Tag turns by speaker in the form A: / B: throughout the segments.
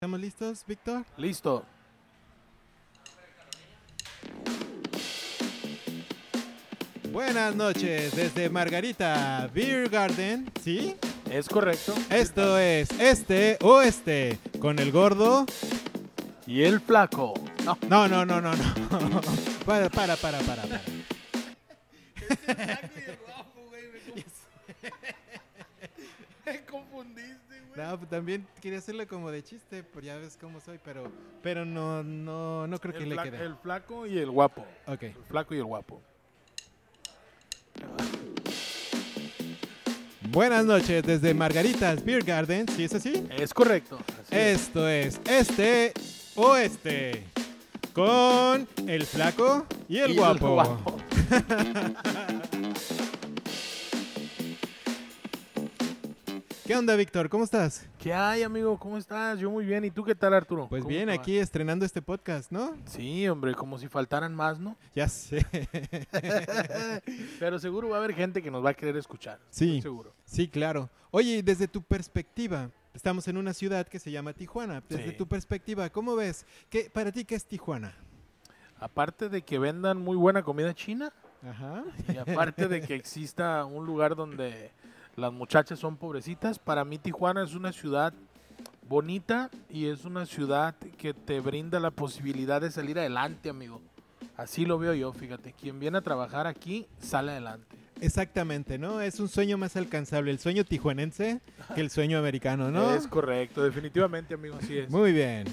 A: ¿Estamos listos, Víctor?
B: Listo.
A: Buenas noches desde Margarita Beer Garden, ¿sí?
B: Es correcto.
A: Esto es Este Oeste con el gordo.
B: Y el flaco. No.
A: No, no, no, no, no. Para, para, para, para. para.
B: Me confundiste, güey.
A: No, pues también quería hacerlo como de chiste, pues ya ves cómo soy, pero, pero no, no, no creo que
B: El,
A: le quede.
B: el flaco y el guapo.
A: Ok.
B: El flaco y el guapo.
A: Buenas noches desde Margaritas Beer Garden, ¿sí es así?
B: Es correcto. así.
A: Esto es Este Oeste con el flaco y el
B: Y
A: guapo.
B: guapo.
A: ¿Qué onda, Víctor? ¿Cómo estás?
B: ¿Qué hay, amigo? ¿Cómo estás? Yo muy bien. ¿Y tú qué tal, Arturo?
A: Pues
B: ¿Cómo
A: bien, aquí estrenando este podcast, ¿no?
B: Sí, hombre, como si faltaran más, ¿no?
A: Ya sé.
B: Pero seguro va a haber gente que nos va a querer escuchar.
A: Sí.
B: Seguro.
A: Sí, claro. Oye, desde tu perspectiva, estamos en una ciudad que se llama Tijuana. Desde
B: Sí.
A: tu perspectiva, ¿cómo ves? ¿Qué, ¿Para ti qué es Tijuana?
B: Aparte de que vendan muy buena comida china
A: Ajá.
B: y aparte de que exista un lugar donde las muchachas son pobrecitas, para mí Tijuana es una ciudad bonita y es una ciudad que te brinda la posibilidad de salir adelante, amigo. Así lo veo yo, fíjate. Quien viene a trabajar aquí sale adelante.
A: Exactamente, ¿no? Es un sueño más alcanzable, el sueño tijuanense que el sueño americano, ¿no?
B: Es correcto, definitivamente, amigo, así es.
A: Muy bien.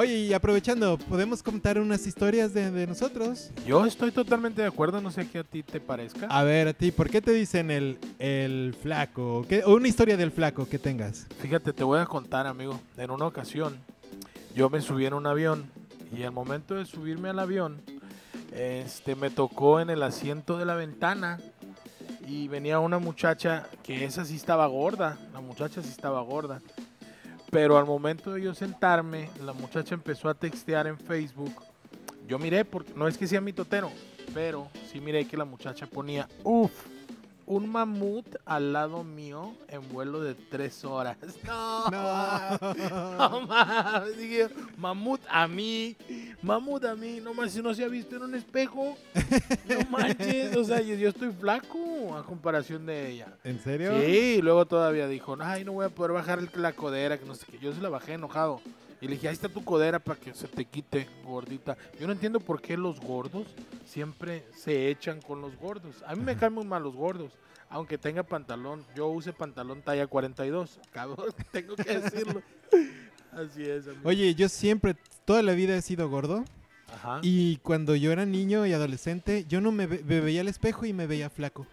A: Oye, y aprovechando, ¿podemos contar unas historias de, de nosotros?
B: Yo estoy totalmente de acuerdo, no sé qué a ti te parezca.
A: A ver, a ti, ¿por qué te dicen el, el flaco? ¿Qué- o una historia del flaco que tengas.
B: Fíjate, te voy a contar, amigo. En una ocasión, yo me subí en un avión y al momento de subirme al avión, este, me tocó en el asiento de la ventana y venía una muchacha que esa sí estaba gorda. La muchacha sí estaba gorda. Pero al momento de yo sentarme, la muchacha empezó a textear en Facebook. Yo miré, porque no es que sea mi totero, pero sí miré que la muchacha ponía, uff, un mamut al lado mío en vuelo de tres horas. No, no mames, dije, mamut a mí, mamut a mí, no más si no se ha visto en un espejo, no manches, o sea, yo, yo estoy flaco a comparación de ella.
A: ¿En serio?
B: Sí, y luego todavía dijo, ay, no voy a poder bajar la codera, que no sé qué. Yo se la bajé enojado. Y le dije, ahí está tu codera para que se te quite, gordita. Yo no entiendo por qué los gordos siempre se echan con los gordos. A mí me caen muy mal los gordos. Aunque tenga pantalón, yo use pantalón talla 42. Cabrón, tengo que decirlo. Así es, amigo.
A: Oye, yo siempre, toda la vida he sido gordo.
B: Ajá.
A: Y cuando yo era niño y adolescente, yo no me, ve- me veía al espejo y me veía flaco.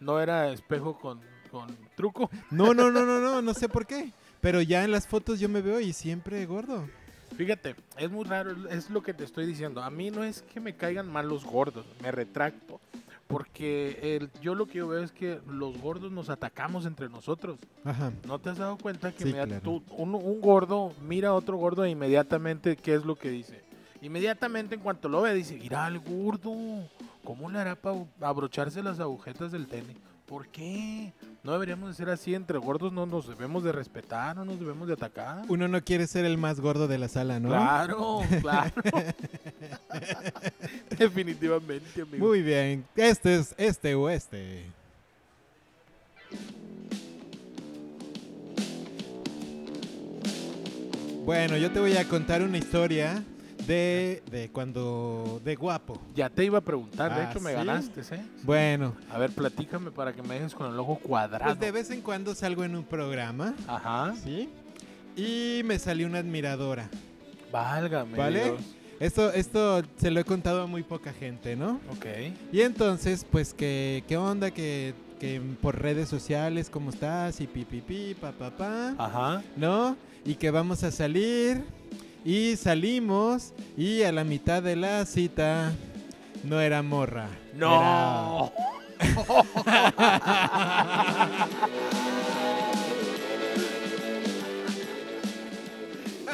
B: No era espejo con, con truco.
A: No, no, no, no, no, no sé por qué. Pero ya en las fotos yo me veo y siempre gordo.
B: Fíjate, es muy raro, es lo que te estoy diciendo. A mí no es que me caigan mal los gordos, me retracto. Porque el, yo lo que yo veo es que los gordos nos atacamos entre nosotros.
A: Ajá.
B: ¿No te has dado cuenta que
A: Sí, claro.
B: tú- un, un gordo mira a otro gordo e inmediatamente, ¿qué es lo que dice? Inmediatamente en cuanto lo ve, dice, mira al gordo, ¿cómo le hará para abrocharse las agujetas del tenis? ¿Por qué? No deberíamos de ser así, entre gordos no nos debemos de respetar, no nos debemos de atacar.
A: Uno no quiere ser el más gordo de la sala, ¿no?
B: Claro, claro. Definitivamente, amigo.
A: Muy bien. Este es este oeste. Bueno, yo te voy a contar una historia de, de cuando... de guapo.
B: Ya te iba a preguntar, de
A: Ah,
B: hecho me
A: ¿sí?
B: ganaste, ¿eh?
A: Bueno,
B: A ver, platícame para que me dejes con el ojo cuadrado.
A: pues de vez en cuando salgo en un programa,
B: Ajá.
A: ¿sí? Y me salió una admiradora.
B: Válgame.
A: ¿Vale?
B: Dios.
A: Esto, esto se lo he contado a muy poca gente, ¿no?
B: Ok.
A: Y entonces, pues, ¿qué, qué onda? Que, que por redes sociales, ¿cómo estás? Y pi, pi, pi, pa, pa, pa,
B: Ajá.
A: ¿no? Y que vamos a salir. Y salimos. Y a la mitad de la cita no era morra.
B: No.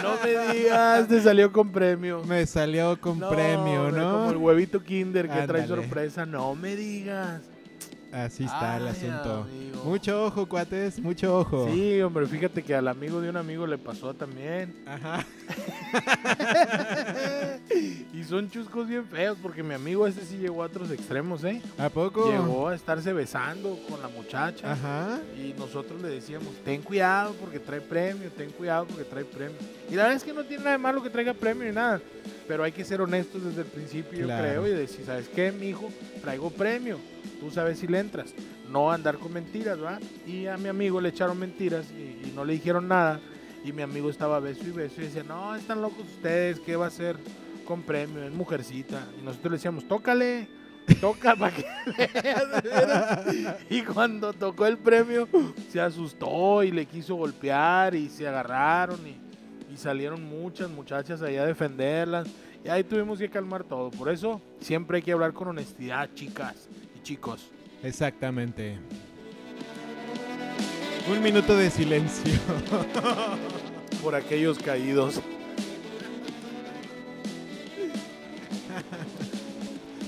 B: no me digas, te salió con premio.
A: Me salió con
B: No,
A: premio, ¿no?
B: Como el huevito Kinder que trae sorpresa. No me digas.
A: Así está el asunto.
B: amigo.
A: Mucho ojo, cuates, mucho ojo.
B: Sí, hombre, fíjate que al amigo de un amigo le pasó también.
A: Ajá.
B: y son chuscos bien feos porque mi amigo ese sí llegó a otros extremos, ¿eh?
A: ¿A poco?
B: Llegó a estarse besando con la muchacha.
A: Ajá.
B: Y nosotros le decíamos, ten cuidado porque trae premio, ten cuidado porque trae premio. Y la verdad es que no tiene nada de malo que traiga premio ni nada. Pero hay que ser honestos desde el principio,
A: Claro.
B: yo creo, y decir, ¿sabes qué, mijo? Traigo premio. Tú sabes si le entras. No andar con mentiras, ¿va? Y a mi amigo le echaron mentiras y, y no le dijeron nada. Y mi amigo estaba beso y beso y decía, no, están locos ustedes, ¿qué va a hacer con premio? Es mujercita. Y nosotros le decíamos, tócale, toca para que veas, de veras". Y cuando tocó el premio, se asustó y le quiso golpear y se agarraron y, y salieron muchas muchachas allá a defenderlas. Y ahí tuvimos que calmar todo. Por eso siempre hay que hablar con honestidad, chicas y chicos.
A: Exactamente. Un minuto de silencio.
B: Por aquellos caídos.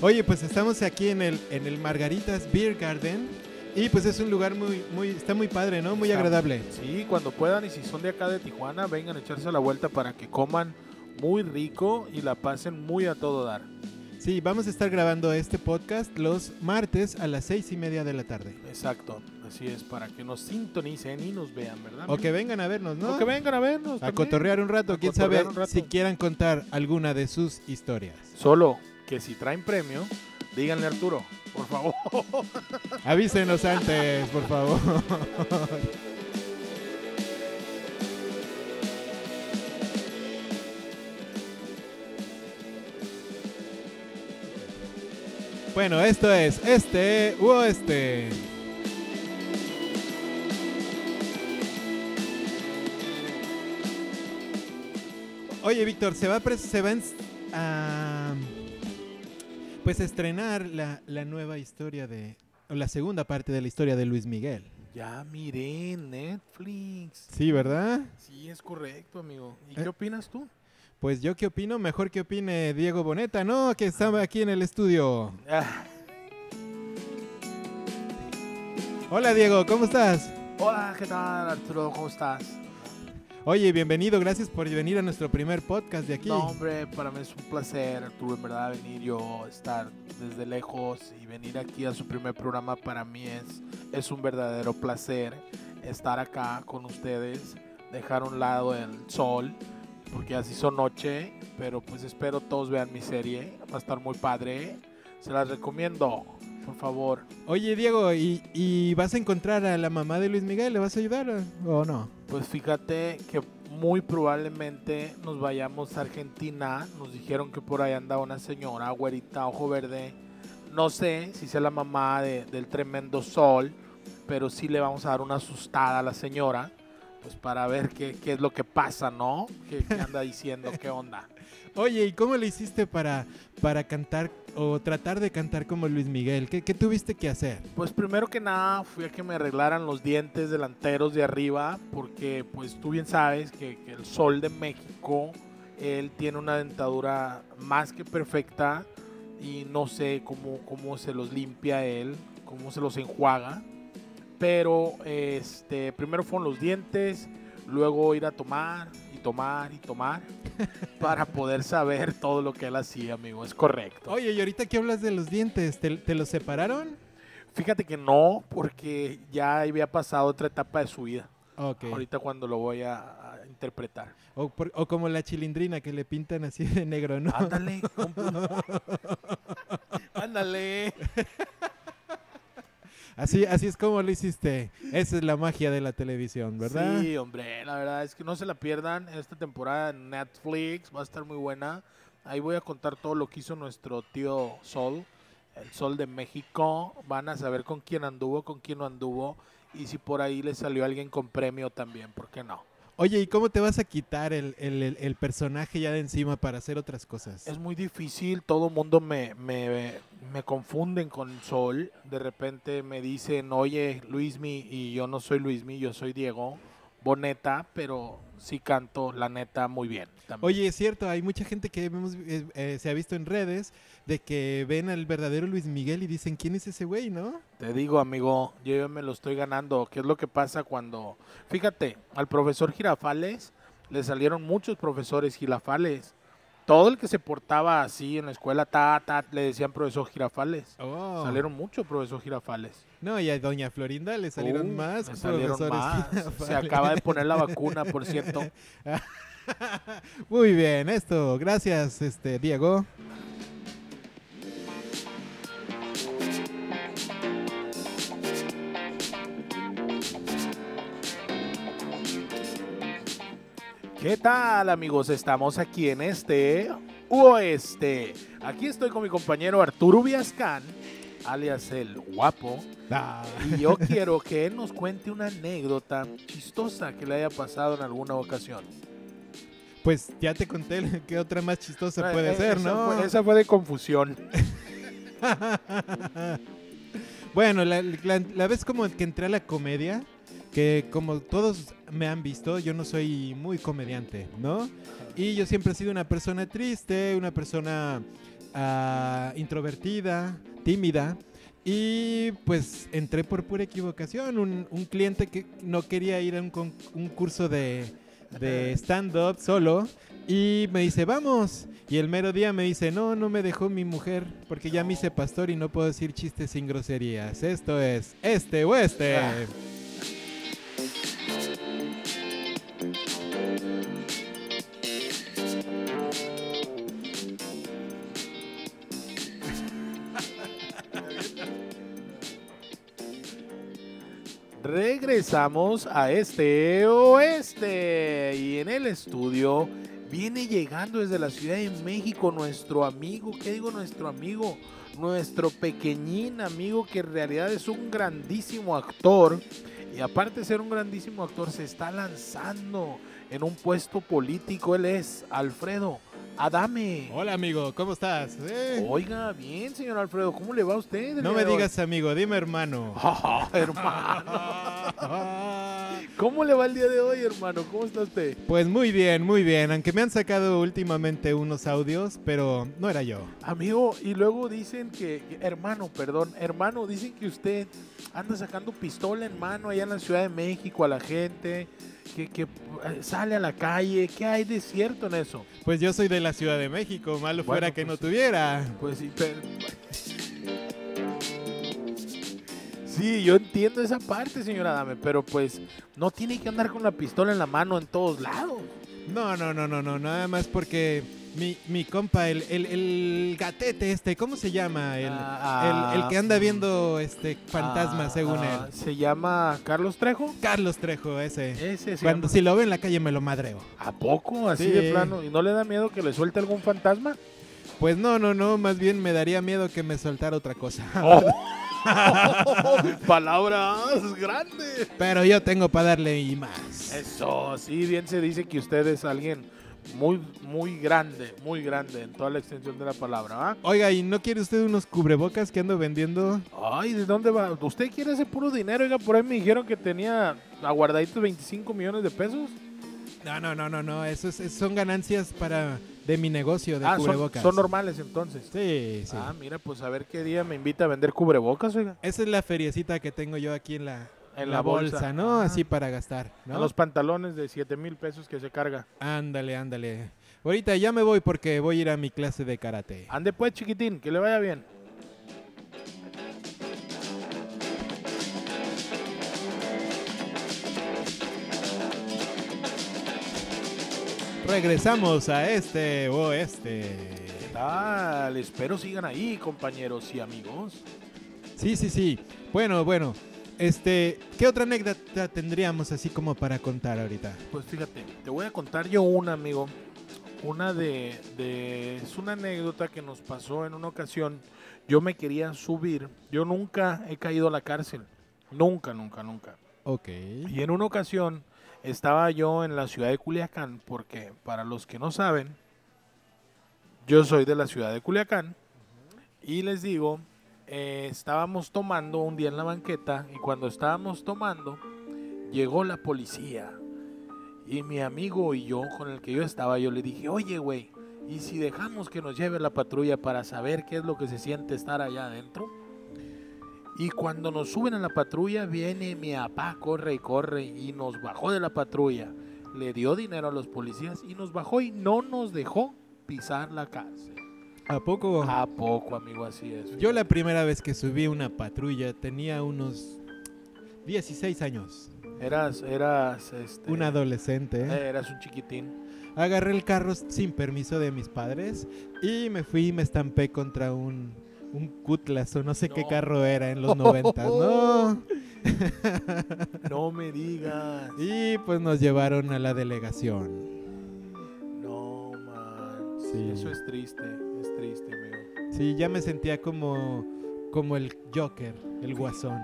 A: Oye, pues estamos aquí en el, en el Margaritas Beer Garden. Y pues es un lugar muy, muy, está muy padre, ¿no? Muy
B: Está-
A: agradable.
B: Sí, cuando puedan y si son de acá de Tijuana, vengan a echarse la vuelta para que coman muy rico y la pasen muy a todo dar.
A: Sí, vamos a estar grabando este podcast los martes a las seis y media de la tarde.
B: Exacto, así es, para que nos sintonicen y nos vean, ¿verdad?
A: O que vengan a vernos, ¿no?
B: O que vengan a vernos.
A: A
B: también.
A: cotorrear un rato,
B: A
A: quién sabe
B: rato.
A: si quieran contar alguna de sus historias.
B: Solo que si traen premio, díganle a Arturo, por favor.
A: Avísenos antes, por favor. Bueno, esto es este u oeste. Oye, Víctor, se va a, se va pues estrenar la, la nueva historia de o la segunda parte de la historia de Luis Miguel.
B: Ya miré Netflix.
A: Sí, ¿verdad?
B: Sí, es correcto, amigo. ¿Y
A: Eh.
B: qué opinas tú?
A: Pues yo qué opino, mejor que opine Diego Boneta, ¿no? Que estaba aquí en el estudio.
B: Ah,
A: Hola Diego, ¿cómo estás?
B: hola, ¿qué tal, Arturo? ¿Cómo estás?
A: Oye, bienvenido, gracias por venir a nuestro primer podcast de aquí.
B: No, hombre, para mí es un placer, Arturo, en verdad, venir yo, estar desde lejos y venir aquí a su primer programa para mí es, es un verdadero placer estar acá con ustedes, dejar a un lado el sol, porque así son noche, pero pues espero todos vean mi serie, va a estar muy padre, se las recomiendo, por favor.
A: Oye Diego, ¿y, y vas a encontrar a la mamá de Luis Miguel? ¿Le vas a ayudar o no?
B: Pues fíjate que muy probablemente nos vayamos a Argentina. Nos dijeron que por ahí anda una señora, güerita, ojo verde. No sé si sea la mamá de- del tremendo sol, pero sí le vamos a dar una asustada a la señora, pues para ver qué, qué es lo que pasa, ¿no? ¿Qué, qué anda diciendo? ¿Qué onda?
A: Oye, ¿y cómo le hiciste para, para cantar o tratar de cantar como Luis Miguel? ¿Qué, qué tuviste que hacer?
B: Pues primero que nada fui a que me arreglaran los dientes delanteros de arriba, porque pues tú bien sabes que, que el sol de México, él tiene una dentadura más que perfecta y no sé cómo, cómo se los limpia él, cómo se los enjuaga. Pero este, primero fueron los dientes, luego ir a tomar y tomar y tomar para poder saber todo lo que él hacía, amigo. Es correcto.
A: Oye, y ahorita que hablas de los dientes, ¿te, te los separaron?
B: Fíjate que no, porque ya había pasado otra etapa de su vida.
A: Ok.
B: Ahorita cuando lo voy a, a interpretar.
A: O, por- o como la chilindrina que le pintan así de negro, ¿no?
B: Ándale. Ándale.
A: Así, así es como lo hiciste. Esa es la magia de la televisión, ¿verdad?
B: Sí, hombre, la verdad es que no se la pierdan. Esta temporada en Netflix va a estar muy buena. Ahí voy a contar todo lo que hizo nuestro tío Sol, el Sol de México. Van a saber con quién anduvo, con quién no anduvo. Y si por ahí le salió alguien con premio también, ¿por qué no?
A: Oye, ¿y cómo te vas a quitar el, el- el- personaje ya de encima para hacer otras cosas?
B: Es muy difícil, todo mundo me, me, me confunden con Sol. De repente me dicen, oye, Luismi, y yo no soy Luismi, yo soy Diego. Boneta, pero sí canto, la neta, muy bien. también.
A: Oye, es cierto, hay mucha gente que hemos, eh, eh, se ha visto en redes de que ven al verdadero Luis Miguel y dicen, ¿quién es ese güey, no?
B: Te digo, amigo, yo ya me lo estoy ganando. ¿Qué es lo que pasa cuando... Fíjate, al profesor Girafales le salieron muchos profesores Girafales. Todo el que se portaba así en la escuela, ta, ta, le decían profesor Girafales.
A: Oh.
B: Salieron muchos profesor Girafales.
A: No, y a Doña Florinda le salieron
B: Uh,
A: más
B: salieron
A: profesores
B: más. Se acaba de poner la vacuna, por cierto.
A: Muy bien, esto. Gracias, este Diego.
B: ¿Qué tal, amigos? Estamos aquí en este oeste. Aquí estoy con mi compañero Arturo Viascán, alias el guapo.
A: Ah,
B: Y yo quiero que él nos cuente una anécdota chistosa que le haya pasado en alguna ocasión.
A: Pues ya te conté qué otra más chistosa
B: Eh,
A: puede
B: eh,
A: ser, ¿no?
B: fue- esa fue de confusión.
A: bueno, la, la- la vez como que entré a la comedia, que como todos me han visto, yo no soy muy comediante, ¿no? Y yo siempre he sido una persona triste, una persona ah, introvertida, tímida. Y pues entré por pura equivocación. Un, un cliente que no quería ir a un, con- un curso de, de stand-up solo. Y me dice, vamos. Y el mero día me dice, no, no me dejó mi mujer. Porque ya me hice pastor y no puedo decir chistes sin groserías. Esto es este oeste.
B: Ah. Regresamos a este oeste. Y en el estudio viene llegando desde la Ciudad de México nuestro amigo, ¿qué digo nuestro amigo? Nuestro pequeñín amigo que en realidad es un grandísimo actor. Y aparte de ser un grandísimo actor se está lanzando en un puesto político, él es Alfredo Adame.
A: Hola amigo, ¿cómo estás? Eh,
B: Oiga, bien señor Alfredo, ¿cómo le va a usted?
A: no me digas amigo, dime hermano.
B: Ah, hermano. ¿Cómo le va el día de hoy, hermano? ¿Cómo está usted?
A: Pues muy bien, muy bien. Aunque me han sacado últimamente unos audios, pero no era yo.
B: Amigo, y luego dicen que- hermano, perdón, hermano, dicen que usted anda sacando pistola en mano allá en la Ciudad de México a la gente, que, que, eh, sale a la calle. ¿Qué hay de cierto en eso?
A: Pues yo soy de la Ciudad de México, malo fuera que
B: pues
A: no tuviera.
B: Pues sí, pero... Sí, yo entiendo esa parte, señora Dame, pero pues no tiene que andar con la pistola en la mano en todos lados.
A: No, no, no, no, no, nada más porque mi, mi compa, el, el, el gatete este, ¿cómo se llama? El,
B: Ah,
A: el, el que anda
B: ah,
A: viendo este fantasmas,
B: Ah,
A: según
B: ah,
A: él.
B: Se llama Carlos Trejo.
A: Carlos Trejo, ese.
B: Ese se
A: Cuando
B: llama-
A: si lo veo en la calle me lo madreo.
B: ¿A poco? Así
A: Sí.
B: de plano. ¿Y no le da miedo que le suelte algún fantasma?
A: Pues no, no, no, más bien me daría miedo que me soltara otra cosa.
B: Palabras grandes.
A: Pero yo tengo para darle y más.
B: Eso, sí, bien se dice que usted es alguien muy, muy grande, muy grande en toda la extensión de la palabra. ¿ah?
A: Oiga, ¿y no quiere usted unos cubrebocas que ando vendiendo?
B: Ay, ¿de dónde va? ¿Usted quiere ese puro dinero? Oiga, por ahí me dijeron que tenía aguardaditos 25 millones de pesos.
A: No, no, no, no, no. Eso es- son ganancias para de mi negocio de
B: ah, son,
A: cubrebocas.
B: son normales entonces.
A: Sí, sí.
B: Ah, mira, pues a ver qué día me invita a vender cubrebocas, oiga.
A: Esa es la feriecita que tengo yo aquí en la,
B: En
A: la
B: la
A: bolsa,
B: bolsa.
A: ¿no?
B: Ah.
A: Así para gastar, ¿no?
B: A los pantalones de 7 mil pesos que se carga.
A: Ándale, ándale. Ahorita ya me voy porque voy a ir a mi clase de karate.
B: Ande pues, chiquitín, que le vaya bien.
A: Regresamos a este oeste.
B: ¿Qué tal? Espero sigan ahí, compañeros y amigos.
A: Sí, sí, sí. Bueno, bueno. Este, ¿qué otra anécdota tendríamos así como para contar ahorita?
B: Pues fíjate, te voy a contar yo una, amigo. Una de, de- Es una anécdota que nos pasó en una ocasión. Yo me quería subir. Yo nunca he caído a la cárcel. Nunca, nunca, nunca.
A: Ok.
B: Y en una ocasión estaba yo en la ciudad de Culiacán, porque para los que no saben, yo soy de la ciudad de Culiacán. Y les digo, eh, estábamos tomando un día en la banqueta y cuando estábamos tomando, llegó la policía Y mi amigo y yo, con el que yo estaba, yo le dije, oye, güey, ¿y si dejamos que nos lleve la patrulla para saber qué es lo que se siente estar allá adentro? Y cuando nos suben a la patrulla, viene mi papá, corre y corre, y nos bajó de la patrulla. Le dio dinero a los policías y nos bajó y no nos dejó pisar la cárcel.
A: ¿A poco?
B: ¿A poco, amigo? Así es.
A: Yo la primera vez que subí una patrulla tenía unos 16 años.
B: Eras, eras, este,
A: Un adolescente.
B: eh, eras un chiquitín.
A: Agarré el carro sin permiso de mis padres y me fui y me estampé contra un, un Cutlass o no sé qué carro era en los 90. No.
B: No me digas.
A: Y pues nos llevaron a la delegación.
B: No, man.
A: Sí.
B: Eso es triste, es triste, amigo.
A: Sí, ya me sentía como, como el Joker, el guasón.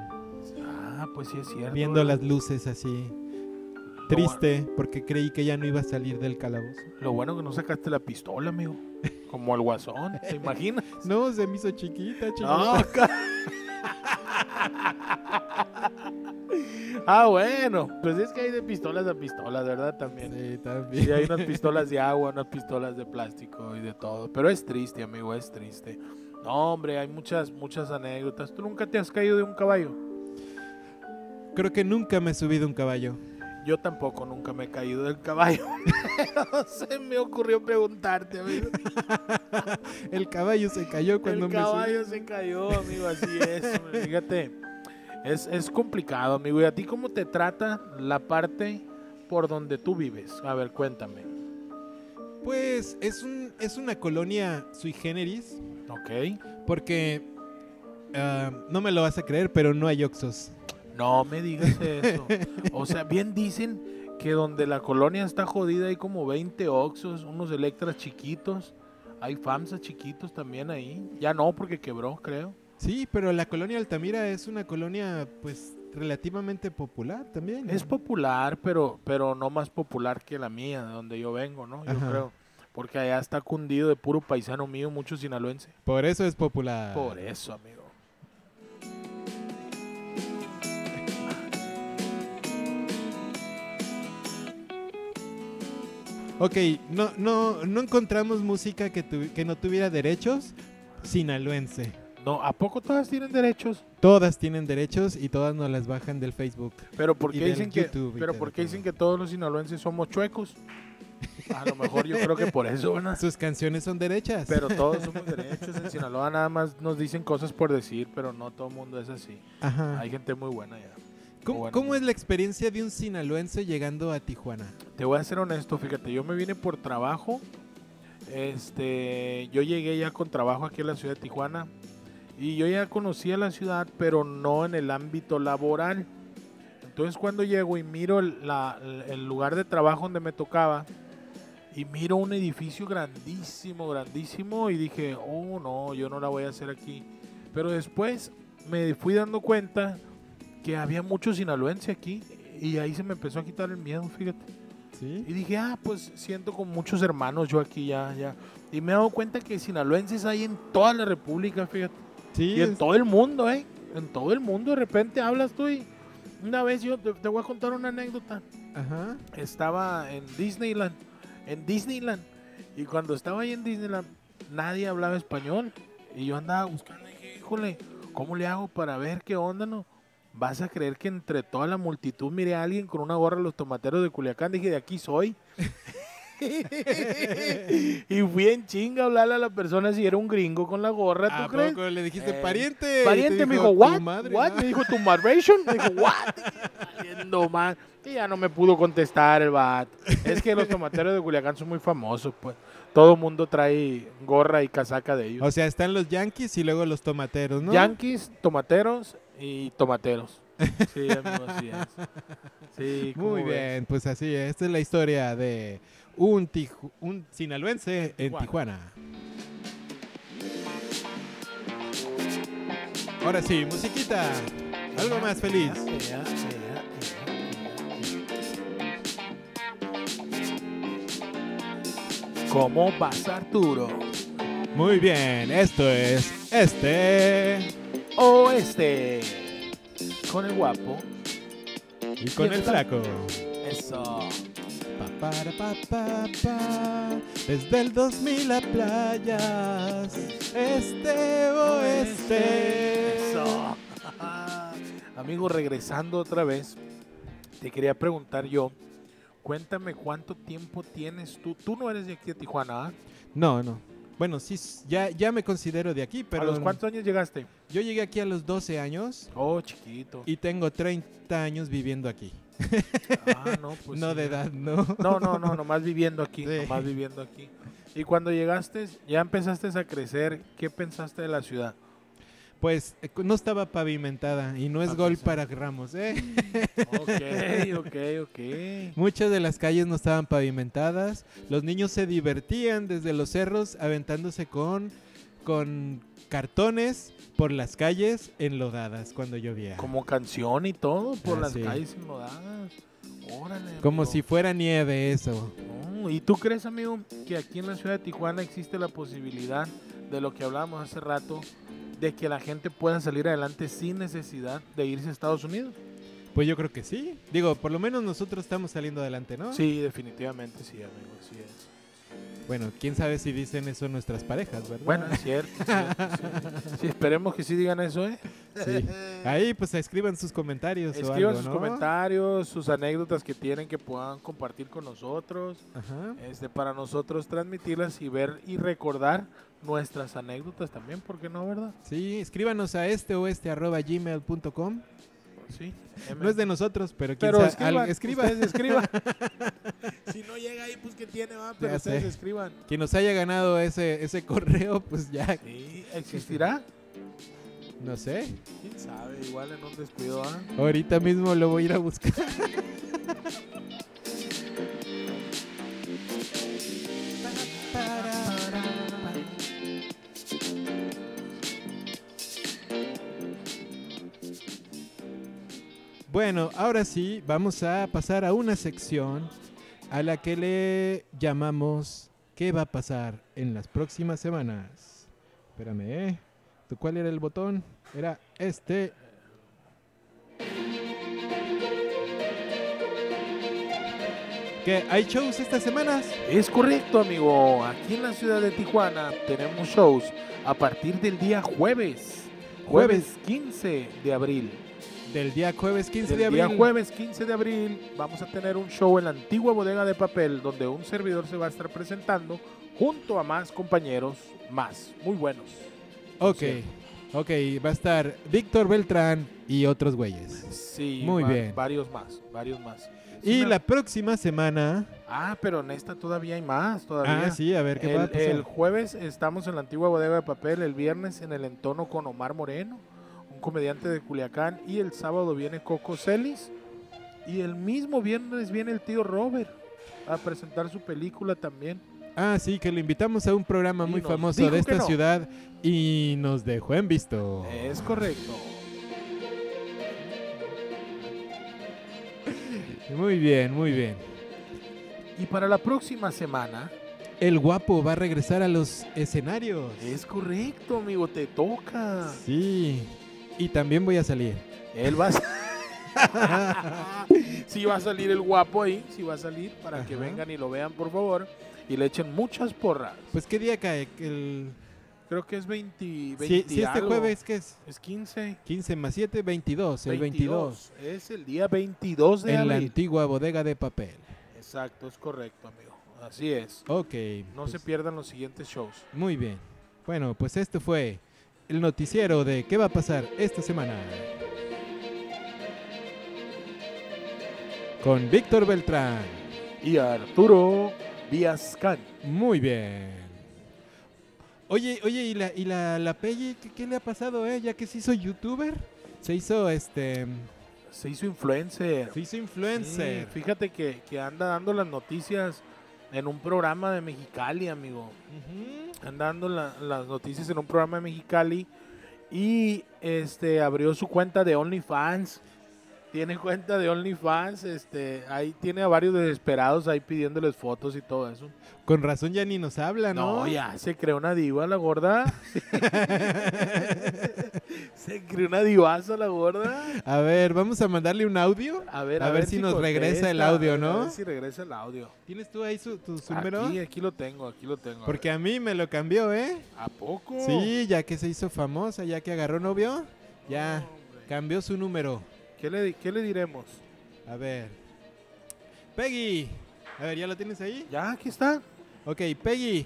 B: Ah, pues sí es cierto.
A: Viendo las luces así. Triste, porque creí que ya no iba a salir del calabozo.
B: Lo bueno que no sacaste la pistola, amigo. Como el guasón, ¿te imaginas?
A: No, se me hizo chiquita, chiquita.
B: No, ah, bueno. Pues es que hay de pistolas a pistolas, ¿verdad? También.
A: Sí, también.
B: Sí, hay unas pistolas de agua, unas pistolas de plástico y de todo. Pero es triste, amigo, es triste. No, hombre, hay muchas, muchas anécdotas. ¿Tú nunca te has caído de un caballo?
A: Creo que nunca me he subido un caballo.
B: Yo tampoco nunca me he caído del caballo. Se me ocurrió preguntarte, amigo.
A: El caballo se cayó cuando
B: El
A: me subí.
B: caballo se cayó, amigo, así es. Fíjate, es, es complicado, amigo. ¿Y a ti cómo te trata la parte por donde tú vives? A ver, cuéntame.
A: Pues es, un, es una colonia sui generis,
B: ¿Ok?
A: porque ah, no me lo vas a creer, pero no hay Oxos.
B: No me digas eso. O sea, bien dicen que donde la colonia está jodida hay como 20 Oxos, unos Electras chiquitos. Hay FAMSA chiquitos también ahí. Ya no, porque quebró, creo.
A: Sí, pero la colonia Altamira es una colonia, pues, relativamente popular también.
B: Es popular, pero, pero no más popular que la mía, de donde yo vengo, ¿no? Yo
A: Ajá.
B: creo. Porque allá está cundido de puro paisano mío, mucho sinaloense.
A: Por eso es popular.
B: Por eso, amigo.
A: Ok, no, no, no encontramos música que, tuvi- que no tuviera derechos sinaloense.
B: No, ¿a poco todas tienen derechos?
A: Todas tienen derechos y todas nos las bajan del Facebook.
B: Pero ¿por qué dicen que, pero ¿por qué dicen que todos los sinaloenses somos chuecos? A lo mejor yo creo que por eso.
A: Sus canciones son derechas.
B: Pero todos somos derechos. En Sinaloa nada más nos dicen cosas por decir, pero no todo el mundo es así.
A: Ajá.
B: Hay gente muy buena ya.
A: ¿Cómo,
B: bueno.
A: cómo es la experiencia de un sinaloense llegando a Tijuana?
B: Te voy a ser honesto, fíjate, yo me vine por trabajo. Este, yo llegué ya con trabajo aquí en la ciudad de Tijuana y yo ya conocía la ciudad, pero no en el ámbito laboral. Entonces cuando llego y miro el, la- el lugar de trabajo donde me tocaba y miro un edificio grandísimo, grandísimo y dije, oh no, yo no la voy a hacer aquí. Pero después me fui dando cuenta que había mucho sinaloense aquí y ahí se me empezó a quitar el miedo, fíjate.
A: ¿Sí?
B: Y dije, ah, pues siento con muchos hermanos yo aquí ya, ya. Y me he dado cuenta que sinaloenses hay en toda la república, fíjate.
A: Sí,
B: Y en
A: es-
B: todo el mundo, ¿eh? En todo el mundo de repente hablas tú y... Una vez yo te, te voy a contar una anécdota.
A: Ajá.
B: Estaba en Disneyland. En Disneyland. Y cuando estaba ahí en Disneyland, nadie hablaba español. Y yo andaba buscando y dije, híjole, ¿cómo le hago para ver qué onda, no? Vas a creer que entre toda la multitud miré a alguien con una gorra de los tomateros de Culiacán. Dije, de aquí soy. y fui en chinga a hablarle a la persona si era un gringo con la gorra, ¿tú
A: ¿A
B: crees?
A: poco le dijiste
B: Eh,
A: pariente?
B: Pariente
A: te
B: me
A: dijo,
B: dijo,
A: "Tu
B: what?
A: madre,
B: what?
A: ¿no?"
B: Me dijo, ¿tu migration? Me dijo, what? Valiendo. Y ya no me pudo contestar el vato. Es que los tomateros de Culiacán son muy famosos, pues. Todo mundo trae gorra y casaca de ellos.
A: O sea, están los yankees y luego los tomateros, ¿no?
B: Yankees, tomateros y tomateros. Sí, amigo, así es. Sí, ¿cómo
A: Muy
B: ves?
A: bien, pues así es. Esta es la historia de un, tiju- un sinaloense en
B: Tijuana.
A: Tijuana. Ahora sí, musiquita. Algo más feliz.
B: ¿Cómo vas, Arturo?
A: Muy bien, esto es este
B: Oeste. Con el guapo.
A: y con el flaco.
B: Eso.
A: Pa, pa, pa. Desde el 2000 a playas, este oeste.
B: Eso. Amigo, regresando otra vez, te quería preguntar yo, cuéntame cuánto tiempo tienes tú. Tú no eres de aquí de Tijuana, ¿ah?
A: No, no. Bueno, sí, ya, ya me considero de aquí, pero
B: ¿A los cuántos años llegaste?
A: yo llegué aquí a los 12 años
B: Oh, chiquito.
A: y tengo 30 años viviendo aquí.
B: Ah, no, pues
A: no
B: sí,
A: de edad, no.
B: No, no, no, nomás viviendo aquí,
A: Sí.
B: nomás viviendo aquí. Y cuando llegaste, ya empezaste a crecer, ¿qué pensaste de la ciudad?
A: Pues eh, no estaba pavimentada y no es gol para Ramos, ¿eh?
B: Ok, ok, ok.
A: Muchas de las calles no estaban pavimentadas. Los niños se divertían desde los cerros aventándose con, con cartones por las calles enlodadas cuando llovía.
B: Como canción y todo, por
A: Ah,
B: las
A: sí.
B: calles inundadas. Órale.
A: Como
B: amigo.
A: si fuera nieve eso.
B: No, ¿Y tú crees, amigo, que aquí en la ciudad de Tijuana existe la posibilidad de lo que hablábamos hace rato, de que la gente pueda salir adelante sin necesidad de irse a Estados Unidos?
A: Pues yo creo que sí. Digo, por lo menos nosotros estamos saliendo adelante, ¿no?
B: Sí, definitivamente sí, amigo, así es.
A: Bueno, quién sabe si dicen eso nuestras parejas, ¿verdad?
B: Bueno, es cierto. es cierto, sí. Sí, esperemos que sí digan eso, ¿eh?
A: Sí. Ahí pues escriban sus comentarios o
B: Escriban
A: algo,
B: sus
A: ¿no?
B: comentarios, sus anécdotas que tienen que puedan compartir con nosotros,
A: Ajá.
B: este, para nosotros transmitirlas y ver y recordar nuestras anécdotas también, ¿por qué no, verdad?
A: Sí, escríbanos a este o este arroba gmail.com.
B: Sí.
A: No es de nosotros, pero quién
B: Pero
A: sabe, al-
B: escriban,
A: escriba.
B: ustedes escriban. si no llega ahí, pues que tiene, va, pero
A: Ya
B: ustedes
A: sé.
B: escriban.
A: Quien nos haya ganado ese, ese correo, pues ya,
B: Sí, ¿existirá?
A: no sé.
B: ¿Quién sabe? Igual en un descuido, ¿ah?
A: Ahorita mismo lo voy a ir a buscar. Bueno, ahora sí, vamos a pasar a una sección a la que le llamamos ¿Qué va a pasar en las próximas semanas? Espérame, ¿eh? ¿Tú ¿Cuál era el botón? Era este. ¿Qué? ¿Hay shows estas semanas?
B: Es correcto, amigo. Aquí en la ciudad de Tijuana tenemos shows a partir del día jueves. Jueves 15 de abril.
A: Del día jueves 15
B: Del
A: de abril.
B: día jueves 15 de abril vamos a tener un show en la antigua bodega de papel donde un servidor se va a estar presentando junto a más compañeros más muy buenos.
A: Ok, ok, va a estar Víctor Beltrán y otros güeyes.
B: Sí,
A: Muy
B: va-
A: bien.
B: Varios más, varios más.
A: Y la próxima semana.
B: Ah, pero en esta todavía hay más, todavía.
A: Ah, sí, a ver qué va a
B: el,
A: pasar.
B: el jueves estamos en la antigua bodega de papel, el viernes en el entono con Omar Moreno, comediante de Culiacán, y el sábado viene Coco Celis, y el mismo viernes viene el tío Robert a presentar su película también.
A: Ah, sí, que lo invitamos a un programa
B: Y
A: muy famoso de esta
B: no.
A: ciudad y nos dejó en visto.
B: Es correcto.
A: Muy bien, muy bien.
B: Y para la próxima semana,
A: El guapo va a regresar a los escenarios.
B: es correcto, amigo, te toca.
A: Sí. Y también voy a salir.
B: Él va a... sí va a salir el guapo ahí, sí va a salir para que
A: Ajá.
B: vengan y lo vean, por favor, y le echen muchas porras.
A: Pues qué día cae el
B: Creo que es 20, 20
A: si, si este
B: algo.
A: jueves qué es?
B: Es 15.
A: 15 más 7, 22, el 22.
B: Es el día 22 de
A: En la
B: abril.
A: antigua bodega de papel.
B: Exacto, es correcto, amigo. Así es.
A: Ok.
B: No
A: pues,
B: se pierdan los siguientes shows.
A: Muy bien. Bueno, pues esto fue el noticiero de qué va a pasar esta semana. Con Víctor Beltrán.
B: Y Arturo Villascan.
A: Muy bien. Oye, oye, ¿y la, y la, la Peggy ¿qué, qué le ha pasado, eh? Ya que se hizo youtuber. Se hizo, este...
B: Se hizo influencer.
A: Se hizo influencer.
B: Sí, fíjate que, que anda dando las noticias en un programa de Mexicali, amigo.
A: Ujú.
B: Anda dando la- las noticias en un programa de Mexicali. Y este abrió su cuenta de OnlyFans. Tiene cuenta de OnlyFans. Este, ahí tiene a varios desesperados ahí pidiéndoles fotos y todo eso.
A: Con razón ya ni nos habla, ¿no?
B: No, ya se creó una diva la gorda. Se creó una divaza la gorda.
A: A ver, vamos a mandarle un audio.
B: A ver,
A: A ver si nos regresa el audio,
B: a
A: ¿no?
B: ver si regresa el audio.
A: ¿Tienes tú ahí su, tu, su número?
B: Aquí, aquí lo tengo, aquí lo tengo. a
A: Porque a mí me lo cambió, ¿eh?
B: ¿A poco?
A: Sí, ya que se hizo famosa, ya que agarró novio, ya cambió su número.
B: ¿Qué le, ¿Qué le diremos?
A: A ver. Peggy. A ver, ¿ya lo tienes ahí?
B: Ya, aquí está.
A: Ok, Peggy.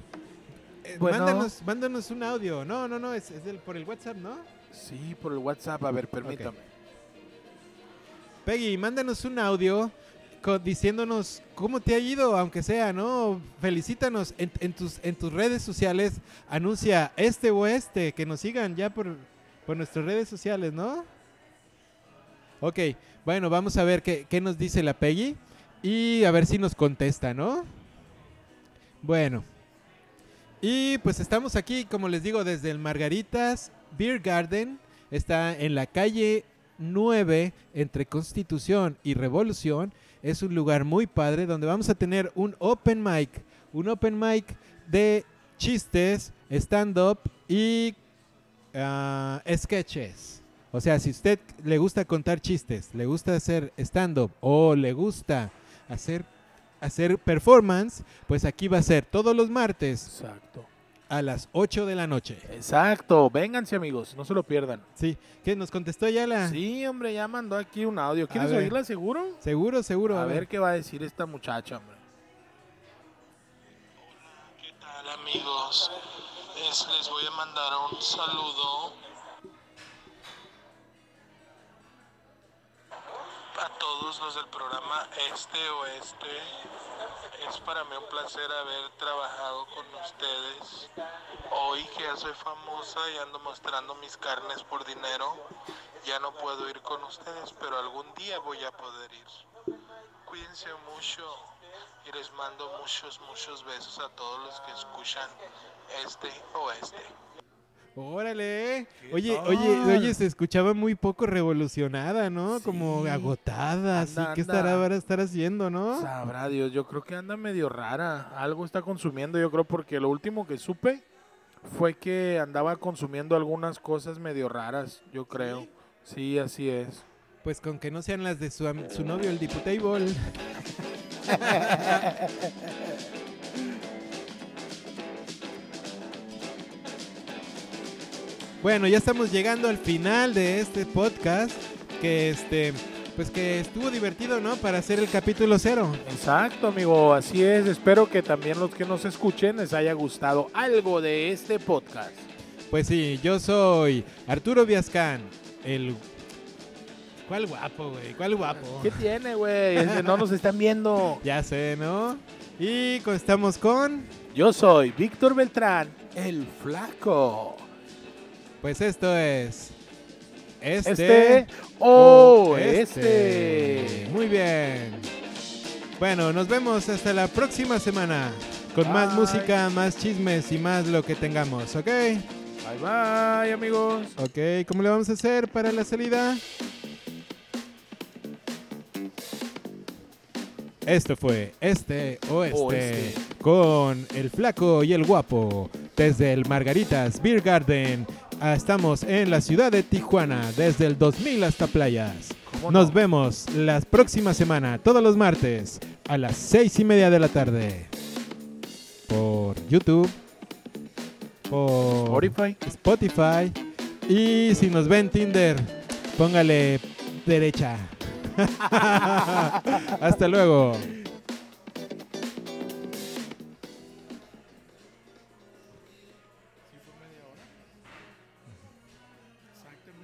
A: eh,
B: Bueno.
A: Mándanos, mándanos un audio. No, no, no, es, es del- por el WhatsApp, ¿no?
B: Sí, por el WhatsApp. A ver, permítame.
A: Peggy, mándanos un audio diciéndonos cómo te ha ido, aunque sea, ¿no? Felicítanos en, en tus, en tus redes sociales. Anuncia este o este, que nos sigan ya por, por nuestras redes sociales, ¿no? Ok, bueno, vamos a ver qué, qué nos dice la Peggy y a ver si nos contesta, ¿no? Bueno. Y pues estamos aquí, como les digo, desde el Margaritas Beer Garden. Está en la calle 9 entre Constitución y Revolución. Es un lugar muy padre donde vamos a tener un open mic. Un open mic de chistes, stand-up y ah, sketches. O sea, si usted le gusta contar chistes, le gusta hacer stand-up o le gusta hacer, hacer performance, pues aquí va a ser todos los martes
B: Exacto.
A: A las 8 de la noche.
B: Exacto. Vénganse, amigos. No se lo pierdan.
A: Sí, ¿qué nos contestó ya la?
B: Sí, hombre, ya mandó aquí un audio. ¿Quieres
A: ver.
B: oírla seguro?
A: Seguro, seguro.
B: A ver qué va a decir esta muchacha, hombre.
C: ¿Qué tal amigos? Es- les voy a mandar un saludo a todos los del programa Este Oeste. Es para mí un placer haber trabajado con ustedes. Hoy que ya soy famosa y ando mostrando mis carnes por dinero, ya no puedo ir con ustedes, pero algún día voy a poder ir. Cuídense mucho y les mando muchos, muchos besos a todos los que escuchan este oeste.
A: Órale.
B: ¿Qué
A: Oye,
B: tal?
A: oye, oye, se escuchaba muy poco revolucionada, ¿no? Como agotada, así. ¿Qué estará ahora estar haciendo, no?
B: Sabrá Dios, yo creo que anda medio rara. Algo está consumiendo, yo creo, porque lo último que supe fue que andaba consumiendo algunas cosas medio raras, yo creo. Sí, así es.
A: Pues con que no sean las de su, su novio, el Diputable. Bueno, ya estamos llegando al final de este podcast. Que este, pues que estuvo divertido, ¿no? Para hacer el capítulo cero.
B: Exacto, amigo, así es. Espero que también los que nos escuchen les haya gustado algo de este podcast.
A: Pues sí, yo soy Arturo Viascán, el... ¿Cuál guapo, güey? ¿Cuál guapo?
B: ¿Qué tiene, güey? Es que no nos están viendo.
A: Ya sé, ¿no? Y estamos con...
B: Yo soy Víctor Beltrán, el flaco.
A: Pues esto es... Este...
B: Este o este.
A: Muy bien. Bueno, nos vemos hasta la próxima semana. Con más música, más chismes y más lo que tengamos, ¿ok?
B: Bye bye, amigos.
A: Ok, ¿cómo le vamos a hacer para la salida? Esto fue Este Oeste
B: Oeste.
A: con el flaco y el guapo desde el Margaritas Beer Garden. Ah, Estamos en la ciudad de Tijuana desde el 2000 hasta playas.
B: ¿Cómo
A: Nos
B: no?
A: vemos la próxima semana, todos los martes, a las seis y media de la tarde. Por YouTube, por
B: Spotify.
A: Spotify. Y si nos ven Tinder, póngale derecha. Hasta luego.